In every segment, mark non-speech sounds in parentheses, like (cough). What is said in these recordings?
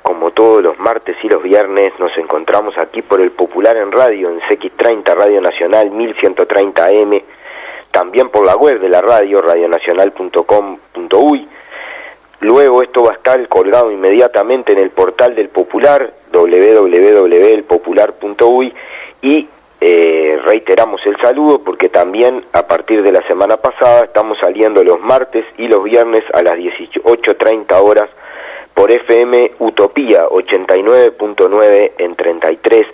Como todos los martes y los viernes nos encontramos aquí por el Popular en Radio, en CX30 Radio Nacional 1130 AM, también por la web de la radio, radionacional.com.uy. Luego esto va a estar colgado inmediatamente en el portal del Popular, www.elpopular.uy, y eh, reiteramos el saludo porque también a partir de la semana pasada estamos saliendo los martes y los viernes a las 18.30 horas por FM Utopía 89.9 en 33.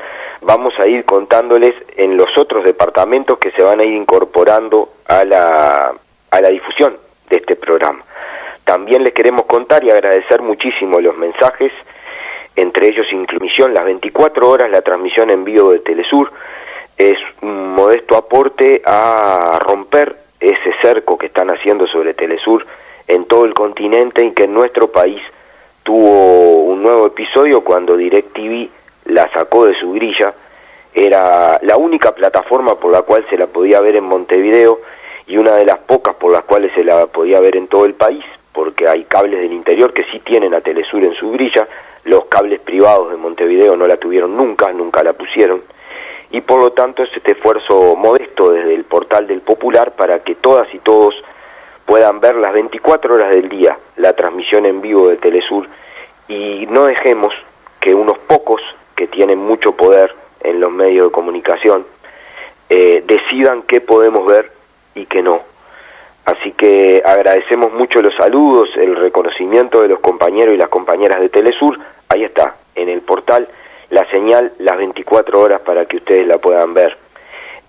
Vamos a ir contándoles en los otros departamentos que se van a ir incorporando a la, a la difusión de este programa. También les queremos contar y agradecer muchísimo los mensajes, entre ellos inclusión las 24 horas la transmisión en vivo de Telesur. Es un modesto aporte a romper ese cerco que están haciendo sobre Telesur en todo el continente y que en nuestro país tuvo un nuevo episodio cuando DirecTV la sacó de su grilla. Era la única plataforma por la cual se la podía ver en Montevideo y una de las pocas por las cuales se la podía ver en todo el país, porque hay cables del interior que sí tienen a Telesur en su grilla, los cables privados de Montevideo no la tuvieron nunca, nunca la pusieron, y por lo tanto es este esfuerzo modesto desde el portal del Popular para que todas y todos puedan ver las 24 horas del día la transmisión en vivo de Telesur y no dejemos que unos pocos que tienen mucho poder en los medios de comunicación eh, decidan qué podemos ver y qué no. Así que agradecemos mucho los saludos, el reconocimiento de los compañeros y las compañeras de Telesur. Ahí está, en el portal, la señal las 24 horas para que ustedes la puedan ver.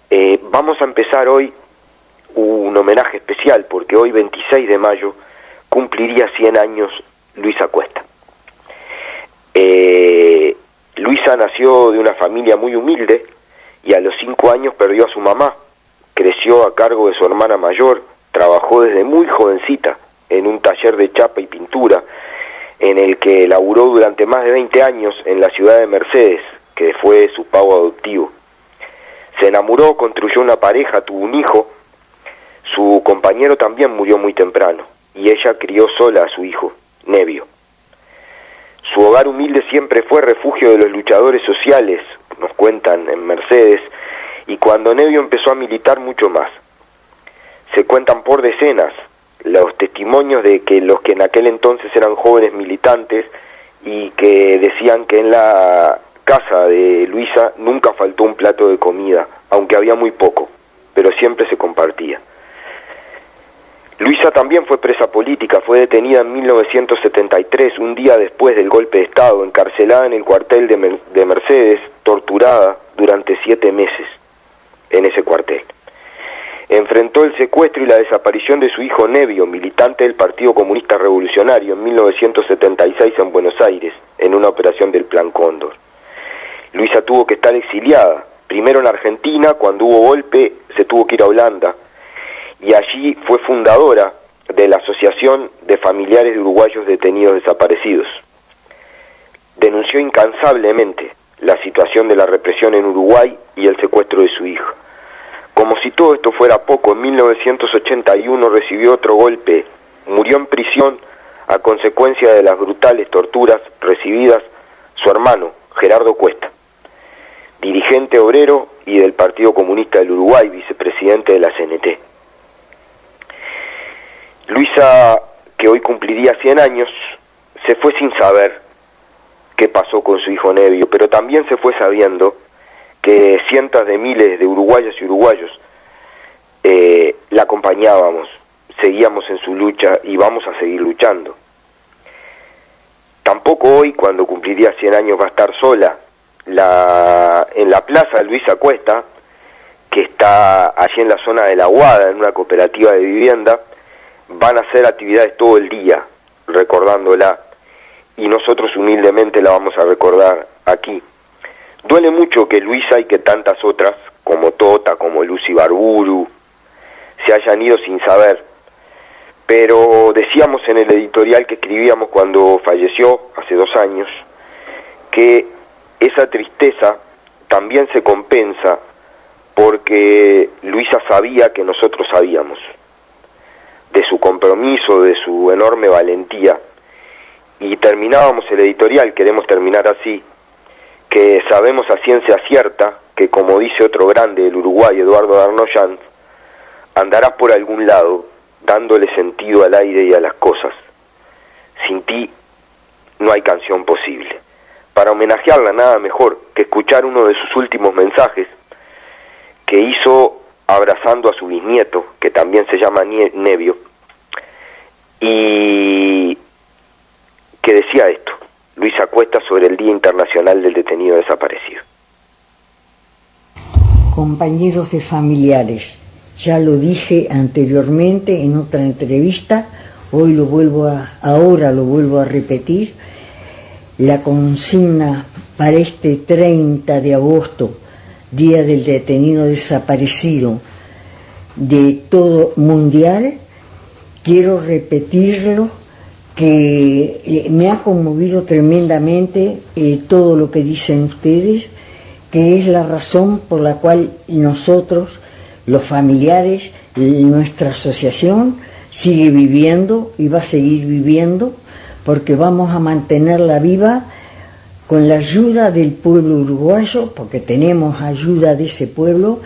Eh, vamos a empezar hoy un homenaje especial porque hoy 26 de mayo cumpliría 100 años Luisa Cuesta. Eh, Luisa nació de una familia muy humilde y a los 5 años perdió a su mamá. Creció a cargo de su hermana mayor, trabajó desde muy jovencita en un taller de chapa y pintura en el que laburó durante más de 20 años en la ciudad de Mercedes, que fue su pago adoptivo. Se enamoró, construyó una pareja, tuvo un hijo su compañero también murió muy temprano y ella crió sola a su hijo, Nevio. Su hogar humilde siempre fue refugio de los luchadores sociales, nos cuentan en Mercedes, y cuando Nevio empezó a militar mucho más. Se cuentan por decenas los testimonios de que los que en aquel entonces eran jóvenes militantes y que decían que en la casa de Luisa nunca faltó un plato de comida, aunque había muy poco, pero siempre se compartía. Luisa también fue presa política, fue detenida en 1973, un día después del golpe de Estado, encarcelada en el cuartel de, Mercedes, torturada durante siete meses en ese cuartel. Enfrentó el secuestro y la desaparición de su hijo Nevio, militante del Partido Comunista Revolucionario, en 1976 en Buenos Aires, en una operación del Plan Cóndor. Luisa tuvo que estar exiliada, primero en Argentina, cuando hubo golpe se tuvo que ir a Holanda, y allí fue fundadora de la Asociación de Familiares de Uruguayos Detenidos Desaparecidos. Denunció incansablemente la situación de la represión en Uruguay y el secuestro de su hijo. Como si todo esto fuera poco, en 1981 recibió otro golpe, murió en prisión a consecuencia de las brutales torturas recibidas su hermano, Gerardo Cuesta, dirigente obrero y del Partido Comunista del Uruguay, vicepresidente de la CNT. Luisa, que hoy cumpliría 100 años, se fue sin saber qué pasó con su hijo Nevio, pero también se fue sabiendo que cientos de miles de uruguayos y uruguayos eh, la acompañábamos, seguíamos en su lucha y vamos a seguir luchando. Tampoco hoy, cuando cumpliría 100 años, va a estar sola. La, en la plaza Luisa Cuesta, que está allí en la zona de la Guada, en una cooperativa de vivienda, van a hacer actividades todo el día, recordándola, y nosotros humildemente la vamos a recordar aquí. Duele mucho que Luisa y que tantas otras, como Tota, como Lucy Barburu, se hayan ido sin saber. Pero decíamos en el editorial que escribíamos cuando falleció, hace dos años, que esa tristeza también se compensa porque Luisa sabía que nosotros sabíamos de su compromiso, de su enorme valentía. Y terminábamos el editorial, queremos terminar así, que sabemos a ciencia cierta que, como dice otro grande del Uruguay, Eduardo Darnoyan, andarás por algún lado dándole sentido al aire y a las cosas. Sin ti no hay canción posible. Para homenajearla nada mejor que escuchar uno de sus últimos mensajes que hizo abrazando a su bisnieto, que también se llama Nevio, y que decía esto, Luisa Cuesta sobre el Día Internacional del Detenido Desaparecido. Compañeros y familiares, ya lo dije anteriormente en otra entrevista, hoy lo vuelvo a, ahora lo vuelvo a repetir, la consigna para este 30 de agosto Día del Detenido Desaparecido de todo mundial, quiero repetirlo, que eh, me ha conmovido tremendamente eh, todo lo que dicen ustedes, que es la razón por la cual nosotros, los familiares, nuestra asociación, sigue viviendo y va a seguir viviendo, porque vamos a mantenerla viva con la ayuda del pueblo uruguayo, porque tenemos ayuda de ese pueblo,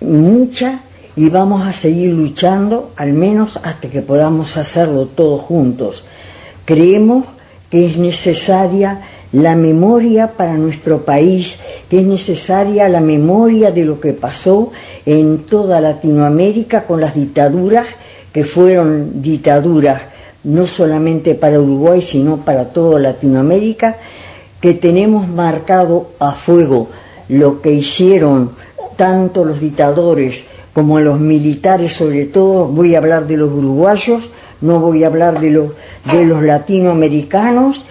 mucha, y vamos a seguir luchando, al menos hasta que podamos hacerlo todos juntos. Creemos que es necesaria la memoria para nuestro país, que es necesaria la memoria de lo que pasó en toda Latinoamérica con las dictaduras, que fueron dictaduras no solamente para Uruguay, sino para toda Latinoamérica, que tenemos marcado a fuego lo que hicieron tanto los dictadores como los militares, sobre todo, voy a hablar de los uruguayos, no voy a hablar de los, de los latinoamericanos,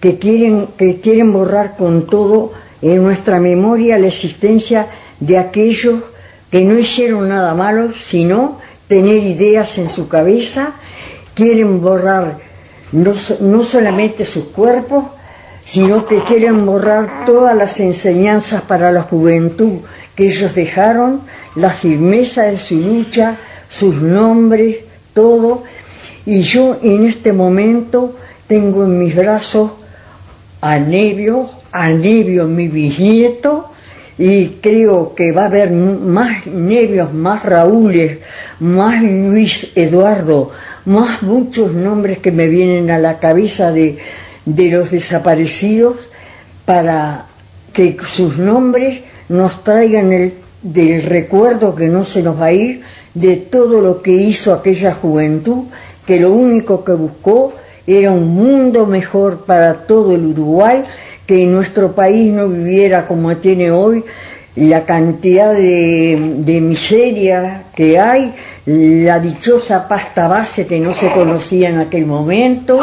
que quieren, que quieren borrar con todo en nuestra memoria la existencia de aquellos que no hicieron nada malo, sino tener ideas en su cabeza, quieren borrar no, no solamente sus cuerpos, sino que quieren borrar todas las enseñanzas para la juventud que ellos dejaron, la firmeza de su lucha, sus nombres, todo. Y yo en este momento tengo en mis brazos a Nevio, a Nevio mi bisnieto, y creo que va a haber más Nevios, más Raúles, más Luis Eduardo, más muchos nombres que me vienen a la cabeza de, de los desaparecidos para que sus nombres nos traigan el, del recuerdo que no se nos va a ir de todo lo que hizo aquella juventud, que lo único que buscó era un mundo mejor para todo el Uruguay, que nuestro país no viviera como tiene hoy, la cantidad de, de miseria que hay, la dichosa pasta base que no se conocía en aquel momento,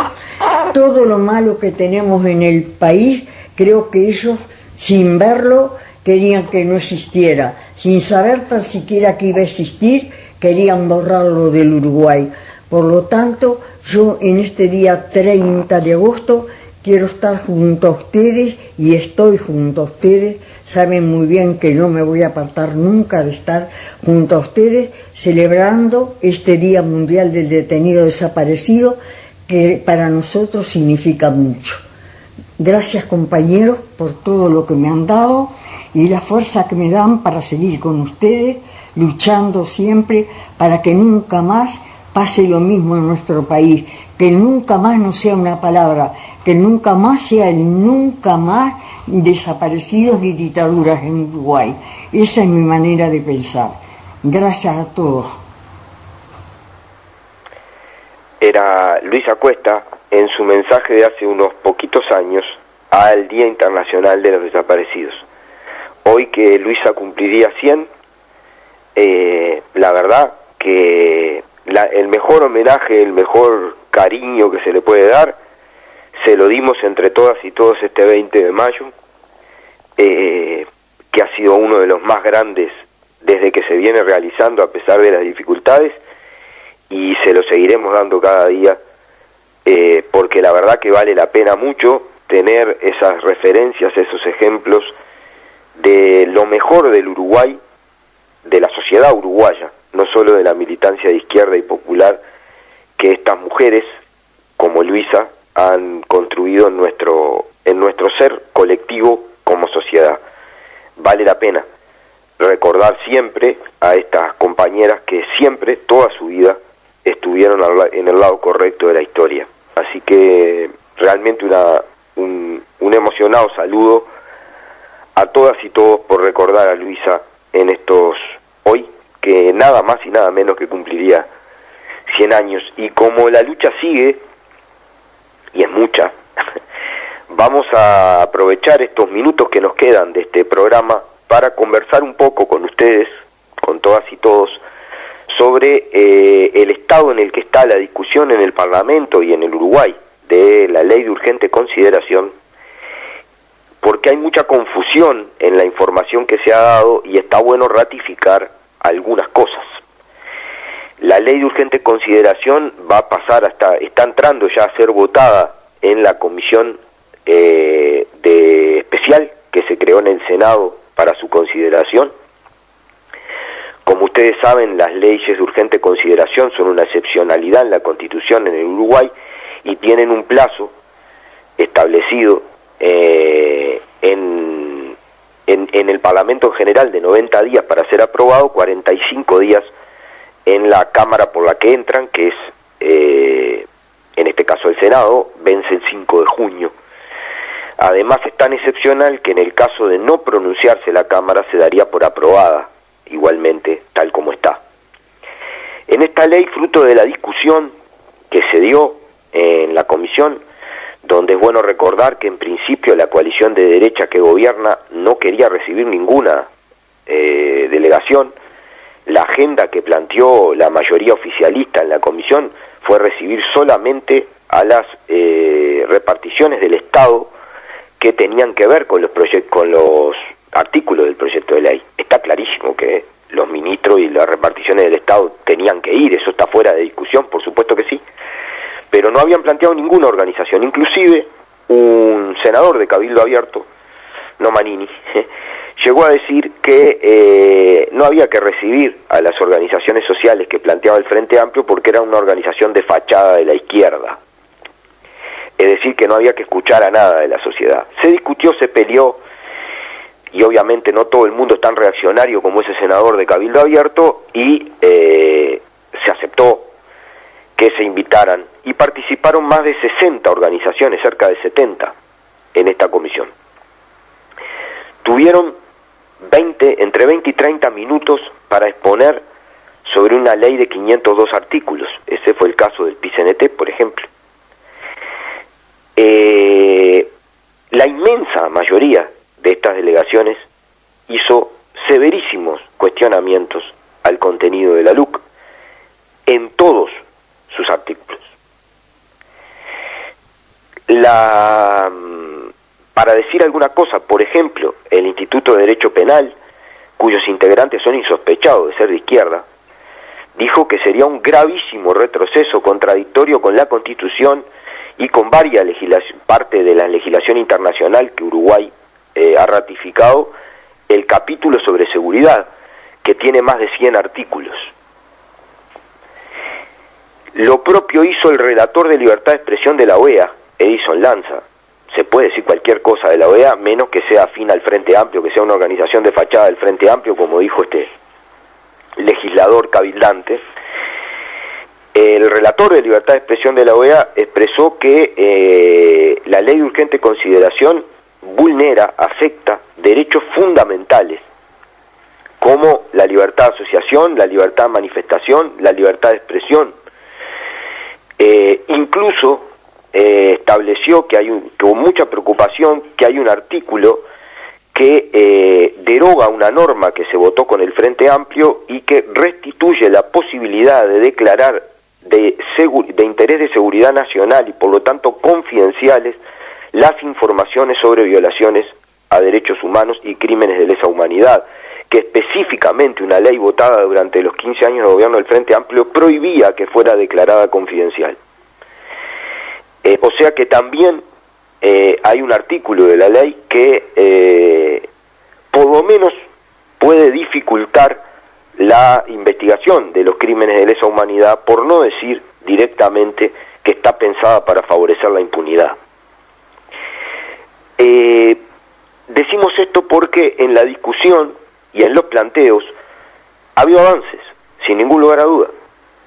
todo lo malo que tenemos en el país, creo que ellos, sin verlo, querían que no existiera, sin saber tan siquiera que iba a existir, querían borrarlo del Uruguay. Por lo tanto, yo en este día 30 de agosto quiero estar junto a ustedes y estoy junto a ustedes. Saben muy bien que no me voy a apartar nunca de estar junto a ustedes celebrando este Día Mundial del Detenido Desaparecido que para nosotros significa mucho. Gracias compañeros por todo lo que me han dado y la fuerza que me dan para seguir con ustedes, luchando siempre para que nunca más pase lo mismo en nuestro país, que nunca más no sea una palabra, que nunca más sea el nunca más desaparecidos ni dictaduras en Uruguay. Esa es mi manera de pensar. Gracias a todos. Era Luisa Cuesta en su mensaje de hace unos poquitos años al Día Internacional de los Desaparecidos. Hoy que Luisa cumpliría 100, eh, la verdad que el mejor homenaje, el mejor cariño que se le puede dar, se lo dimos entre todas y todos este 20 de mayo, eh, que ha sido uno de los más grandes desde que se viene realizando a pesar de las dificultades, y se lo seguiremos dando cada día, eh, porque la verdad que vale la pena mucho tener esas referencias, esos ejemplos de lo mejor del Uruguay, de la sociedad uruguaya, no solo de la militancia de izquierda y popular que estas mujeres, como Luisa, han construido en nuestro, en nuestro ser colectivo como sociedad. Vale la pena recordar siempre a estas compañeras que siempre, toda su vida, estuvieron en el lado correcto de la historia. Así que realmente una, un, un emocionado saludo a todas y todos por recordar a Luisa en estos hoy que nada más y nada menos que cumpliría 100 años. Y como la lucha sigue, y es mucha, (laughs) vamos a aprovechar estos minutos que nos quedan de este programa para conversar un poco con ustedes, con todas y todos, sobre eh, el estado en el que está la discusión en el Parlamento y en el Uruguay de la ley de urgente consideración, porque hay mucha confusión en la información que se ha dado y está bueno ratificar algunas cosas. La ley de urgente consideración va a pasar hasta, está entrando ya a ser votada en la comisión eh, de especial que se creó en el Senado para su consideración. Como ustedes saben, las leyes de urgente consideración son una excepcionalidad en la Constitución en el Uruguay y tienen un plazo establecido eh, en, en, el Parlamento en general de 90 días para ser aprobado, 45 días en la Cámara por la que entran, que es eh, en este caso el Senado, vence el 5 de junio. Además es tan excepcional que en el caso de no pronunciarse la Cámara se daría por aprobada igualmente tal como está. En esta ley, fruto de la discusión que se dio en la comisión, donde es bueno recordar que en principio la coalición de derecha que gobierna no quería recibir ninguna eh, delegación, la agenda que planteó la mayoría oficialista en la comisión fue recibir solamente a las eh, reparticiones del Estado que tenían que ver con los, con los artículos del proyecto de ley. Está clarísimo que los ministros y las reparticiones del Estado tenían que ir, eso está fuera de discusión, por supuesto que sí, pero no habían planteado ninguna organización, inclusive un senador de Cabildo Abierto, no Manini, (laughs) llegó a decir que eh, no había que recibir a las organizaciones sociales que planteaba el Frente Amplio porque era una organización de fachada de la izquierda. Es decir, que no había que escuchar a nada de la sociedad. Se discutió, se peleó, y obviamente no todo el mundo es tan reaccionario como ese senador de Cabildo Abierto, y eh, se aceptó que se invitaran y participaron más de 60 organizaciones, cerca de 70, en esta comisión. Tuvieron 20, entre 20 y 30 minutos para exponer sobre una ley de 502 artículos. Ese fue el caso del PCNT, por ejemplo. Eh, la inmensa mayoría de estas delegaciones hizo severísimos cuestionamientos al contenido de la LUC en todos sus artículos. La, mm, para decir alguna cosa, por ejemplo, el Instituto de Derecho Penal, cuyos integrantes son insospechados de ser de izquierda, dijo que sería un gravísimo retroceso contradictorio con la Constitución y con varias parte de la legislación internacional que Uruguay eh, ha ratificado, el capítulo sobre seguridad, que tiene más de 100 artículos. Lo propio hizo el relator de libertad de expresión de la OEA, Edison Lanza. Se puede decir cualquier cosa de la OEA, menos que sea afín al Frente Amplio, que sea una organización de fachada del Frente Amplio, como dijo este legislador cabildante. El relator de libertad de expresión de la OEA expresó que eh, la ley de urgente consideración vulnera, afecta derechos fundamentales como la libertad de asociación, la libertad de manifestación, la libertad de expresión. Eh, incluso eh, estableció que hay un, mucha preocupación que hay un artículo que eh, deroga una norma que se votó con el Frente Amplio y que restituye la posibilidad de declarar de, de interés de seguridad nacional y por lo tanto confidenciales las informaciones sobre violaciones a derechos humanos y crímenes de lesa humanidad, que específicamente una ley votada durante los 15 años de gobierno del Frente Amplio prohibía que fuera declarada confidencial. Eh, o sea que también eh, hay un artículo de la ley que eh, por lo menos puede dificultar la investigación de los crímenes de lesa humanidad, por no decir directamente que está pensada para favorecer la impunidad. Esto porque en la discusión y en los planteos ha habido avances, sin ningún lugar a duda.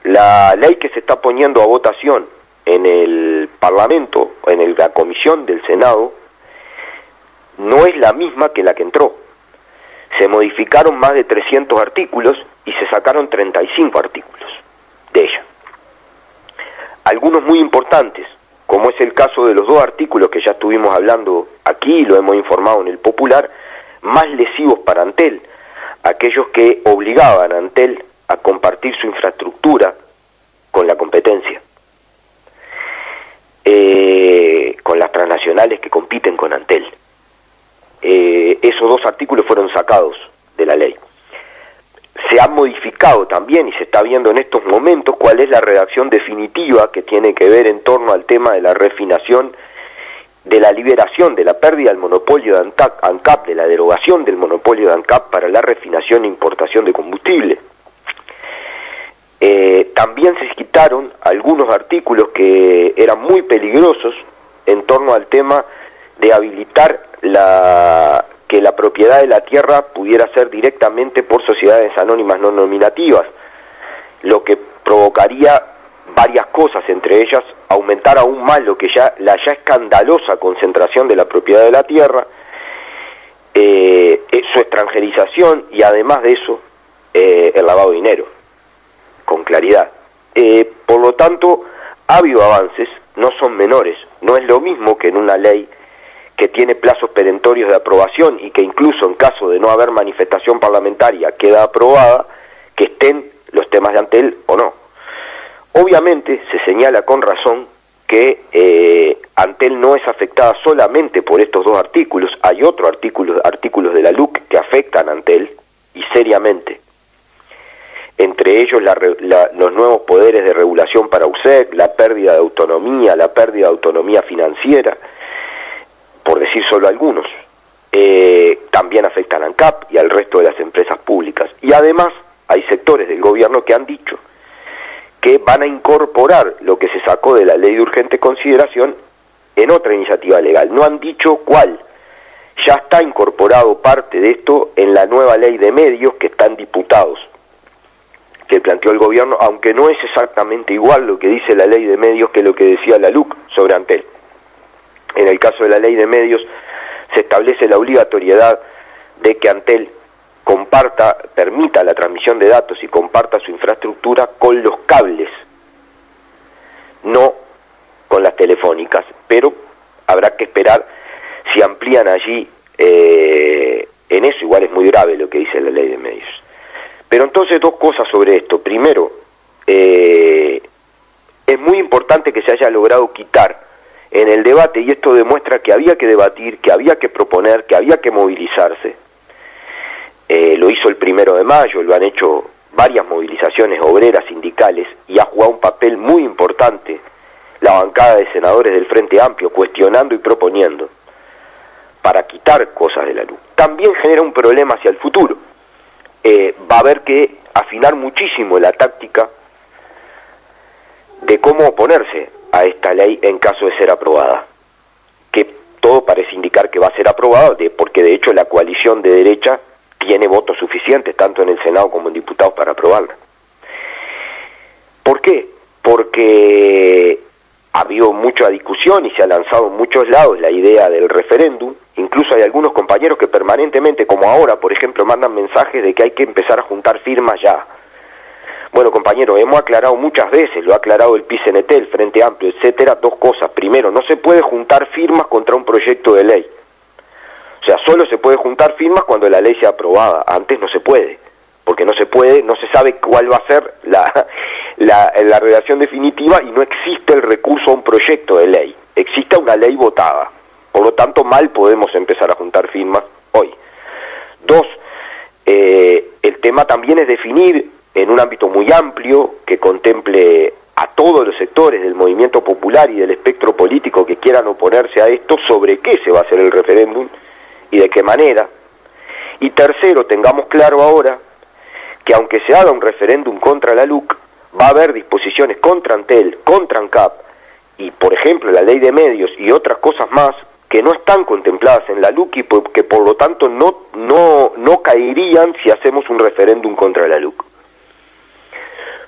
La ley que se está poniendo a votación en el Parlamento, en la comisión del Senado, no es la misma que la que entró. Se modificaron más de 300 artículos y se sacaron 35 artículos de ella. Algunos muy importantes, como es el caso de los dos artículos que ya estuvimos hablando aquí lo hemos informado en el Popular, más lesivos para Antel, aquellos que obligaban a Antel a compartir su infraestructura con la competencia eh, con las transnacionales que compiten con Antel. Eh, esos dos artículos fueron sacados de la ley. Se ha modificado también y se está viendo en estos momentos cuál es la redacción definitiva que tiene que ver en torno al tema de la refinación, de la liberación, de la pérdida del monopolio de ANCAP, de la derogación del monopolio de ANCAP para la refinación e importación de combustible. Eh, también se quitaron algunos artículos que eran muy peligrosos en torno al tema de habilitar la, que la propiedad de la tierra pudiera ser directamente por sociedades anónimas no nominativas, lo que provocaría varias cosas, entre ellas aumentar aún más lo que ya la ya escandalosa concentración de la propiedad de la tierra, eh, eh, su extranjerización y además de eso el lavado de dinero con claridad. Eh, por lo tanto, ha habido avances, no son menores, no es lo mismo que en una ley que tiene plazos perentorios de aprobación y que incluso en caso de no haber manifestación parlamentaria queda aprobada, que estén los temas de Antel o no. Obviamente se señala con razón que eh, Antel no es afectada solamente por estos dos artículos, hay otros artículos, artículos de la LUC que afectan a Antel y seriamente entre ellos los nuevos poderes de regulación para USEC, la pérdida de autonomía, la pérdida de autonomía financiera, por decir solo algunos. Eh, también afectan a ANCAP y al resto de las empresas públicas. Y además hay sectores del gobierno que han dicho que van a incorporar lo que se sacó de la ley de urgente consideración en otra iniciativa legal. No han dicho cuál. Ya está incorporado parte de esto en la nueva ley de medios que están diputados que planteó el gobierno, aunque no es exactamente igual lo que dice la ley de medios que lo que decía la LUC sobre Antel. En el caso de la ley de medios se establece la obligatoriedad de que Antel comparta, permita la transmisión de datos y comparta su infraestructura con los cables, no con las telefónicas, pero habrá que esperar si amplían allí, eh, en eso igual es muy grave lo que dice la ley de medios. Pero entonces dos cosas sobre esto. Primero, eh, es muy importante que se haya logrado quitar en el debate, y esto demuestra que había que debatir, que había que proponer, que había que movilizarse. Eh, lo hizo el primero de mayo, lo han hecho varias movilizaciones obreras, sindicales, y ha jugado un papel muy importante la bancada de senadores del Frente Amplio, cuestionando y proponiendo para quitar cosas de la luz. También genera un problema hacia el futuro eh, va a haber que afinar muchísimo la táctica de cómo oponerse a esta ley en caso de ser aprobada. Que todo parece indicar que va a ser aprobada, porque de hecho la coalición de derecha tiene votos suficientes, tanto en el Senado como en diputados, para aprobarla. ¿Por qué? porque ha habido mucha discusión y se ha lanzado en muchos lados la idea del referéndum. Incluso hay algunos compañeros que permanentemente, como ahora, por ejemplo, mandan mensajes de que hay que empezar a juntar firmas ya. Bueno, compañero, hemos aclarado muchas veces, lo ha aclarado el PCNT, el Frente Amplio, etcétera, dos cosas. Primero, no se puede juntar firmas contra un proyecto de ley. O sea, solo se puede juntar firmas cuando la ley sea aprobada. Antes no se puede, porque no se puede, no se sabe cuál va a ser la, (laughs) la, la definitiva y no existe el recurso a un proyecto de ley. Existe una ley votada. Por lo tanto, mal podemos empezar a juntar firmas hoy. Dos, eh, el tema también es definir en un ámbito muy amplio que contemple a todos los sectores del movimiento popular y del espectro político que quieran oponerse a esto sobre qué se va a hacer el referéndum y de qué manera. Y tercero, tengamos claro ahora que aunque se haga un referéndum contra la LUC, va a haber disposiciones contra Antel, contra ANCAP y, por ejemplo, la ley de medios y otras cosas más que no están contempladas en la LUC y que por lo tanto no, no, no caerían si hacemos un referéndum contra la LUC.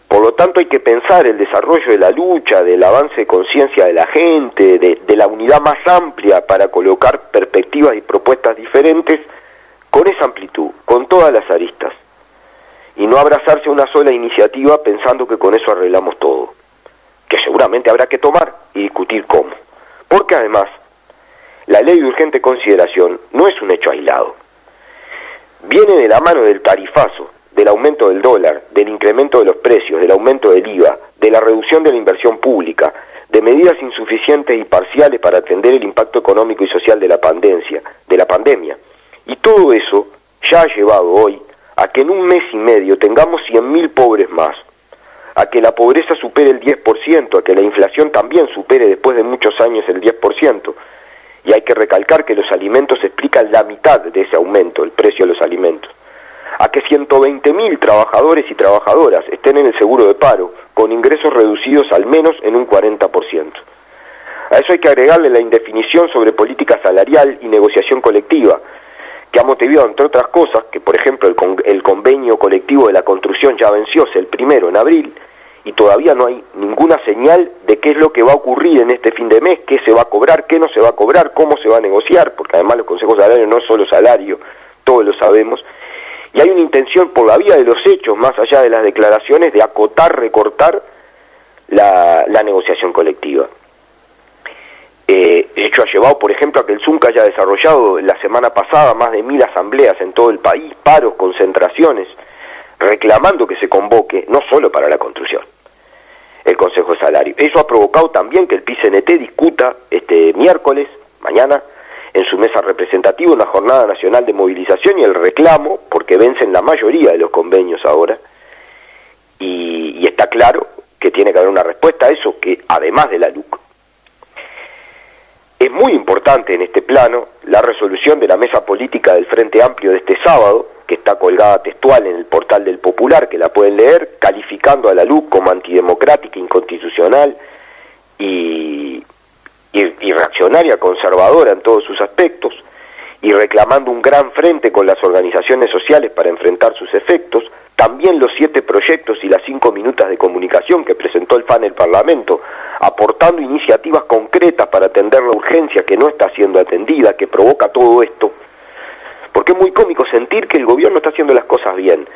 Por lo tanto hay que pensar el desarrollo de la lucha, del avance de conciencia de la gente, de, de, la unidad más amplia para colocar perspectivas y propuestas diferentes con esa amplitud, con todas las aristas. Y no abrazarse a una sola iniciativa pensando que con eso arreglamos todo. Que seguramente habrá que tomar y discutir cómo. Porque además, la ley de urgente consideración no es un hecho aislado. Viene de la mano del tarifazo, del aumento del dólar, del incremento de los precios, del aumento del IVA, de la reducción de la inversión pública, de medidas insuficientes y parciales para atender el impacto económico y social de la pandemia, de la pandemia. Y todo eso ya ha llevado hoy a que en un mes y medio tengamos 100.000 pobres más, a que la pobreza supere el 10%, a que la inflación también supere después de muchos años el 10%, y hay que recalcar que los alimentos explican la mitad de ese aumento, el precio de los alimentos a que 120.000 trabajadores y trabajadoras estén en el seguro de paro, con ingresos reducidos al menos en un 40%. A eso hay que agregarle la indefinición sobre política salarial y negociación colectiva, que ha motivado, entre otras cosas, que por ejemplo el, con el convenio colectivo de la construcción ya venció el primero en abril, y todavía no hay ninguna señal de qué es lo que va a ocurrir en este fin de mes, qué se va a cobrar, qué no se va a cobrar, cómo se va a negociar, porque además los consejos salarios no es solo salario, todos lo sabemos, y hay una intención por la vía de los hechos, más allá de las declaraciones, de acotar, recortar la, negociación colectiva. Eh, hecho, ha llevado, por ejemplo, a que el ZUNCA haya desarrollado la semana pasada más de mil asambleas en todo el país, paros, concentraciones, reclamando que se convoque, no solo para la construcción, el Consejo de Salario. Eso ha provocado también que el PCNT discuta este miércoles, mañana, en su mesa representativa una jornada nacional de movilización y el reclamo, porque vencen la mayoría de los convenios ahora, y, y está claro que tiene que haber una respuesta a eso, que además de la LUC. Es muy importante en este plano la resolución de la mesa política del Frente Amplio de este sábado, que está colgada textual en el portal del Popular, que la pueden leer, calificando a la LUC como antidemocrática, inconstitucional y, y, y reaccionaria, conservadora en todos sus aspectos, y reclamando un gran frente con las organizaciones sociales para enfrentar sus efectos, también los siete proyectos y las cinco minutos de comunicación que presentó el FAN el Parlamento, aportando iniciativas concretas para atender la urgencia que no está siendo atendida, que provoca todo esto, porque es muy cómico sentir que el gobierno está haciendo las cosas bien.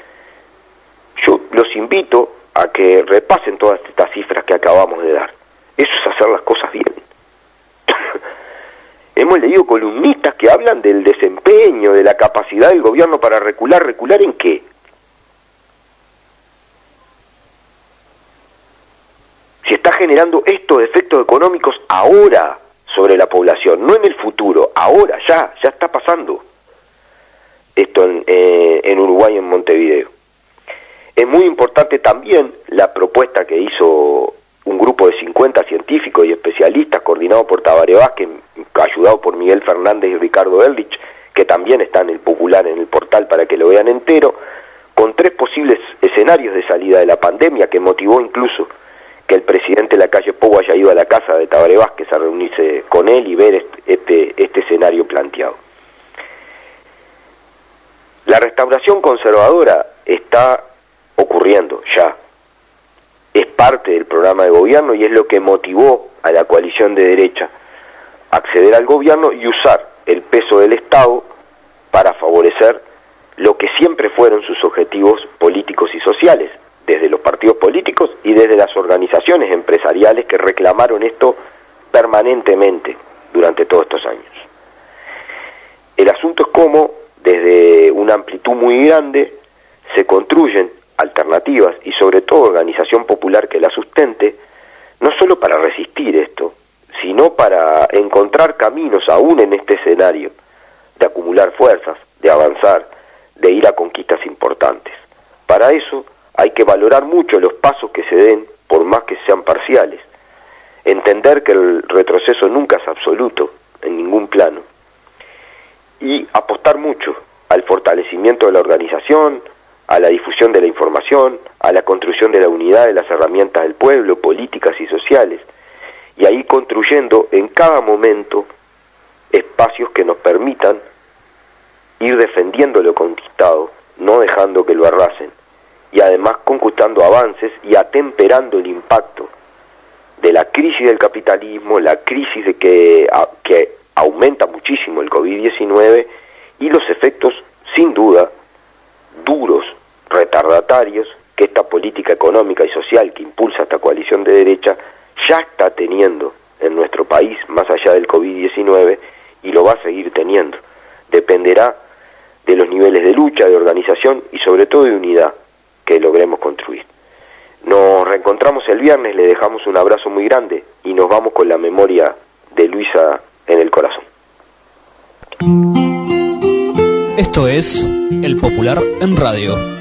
Yo los invito a que repasen todas estas cifras que acabamos de dar. Eso es hacer las cosas bien. Hemos leído columnistas que hablan del desempeño, de la capacidad del gobierno para recular. ¿Recular en qué? Si está generando estos efectos económicos ahora sobre la población, no en el futuro, ahora, ya, ya está pasando esto en, eh, en Uruguay, en Montevideo. Es muy importante también la propuesta que hizo un grupo de 50 científicos y especialistas coordinado por Tabaré Vázquez, ayudado por Miguel Fernández y Ricardo Eldich, que también está en el popular en el portal para que lo vean entero, con tres posibles escenarios de salida de la pandemia que motivó incluso que el presidente de la calle Pou haya ido a la casa de Tabaré Vázquez a reunirse con él y ver este, este, escenario planteado. La restauración conservadora está ocurriendo ya, es parte del programa de gobierno y es lo que motivó a la coalición de derecha acceder al gobierno y usar el peso del Estado para favorecer lo que siempre fueron sus objetivos políticos y sociales, desde los partidos políticos y desde las organizaciones empresariales que reclamaron esto permanentemente durante todos estos años. El asunto es cómo, desde una amplitud muy grande, se construyen alternativas y sobre todo organización popular que la sustente, no solo para resistir esto, sino para encontrar caminos aún en este escenario, de acumular fuerzas, de avanzar, de ir a conquistas importantes. Para eso hay que valorar mucho los pasos que se den, por más que sean parciales, entender que el retroceso nunca es absoluto, en ningún plano, y apostar mucho al fortalecimiento de la organización, a la difusión de la información, a la construcción de la unidad de las herramientas del pueblo, políticas y sociales, y ahí construyendo en cada momento espacios que nos permitan ir defendiendo lo conquistado, no dejando que lo arrasen, y además conquistando avances y atemperando el impacto de la crisis del capitalismo, la crisis de que, que aumenta muchísimo el COVID-19 y los efectos, sin duda, duros, retardatarios, que esta política económica y social que impulsa esta coalición de derecha ya está teniendo en nuestro país, más allá del COVID-19, y lo va a seguir teniendo. Dependerá de los niveles de lucha, de organización y sobre todo de unidad que logremos construir. Nos reencontramos el viernes, le dejamos un abrazo muy grande y nos vamos con la memoria de Luisa en el corazón. Esto es El Popular en Radio.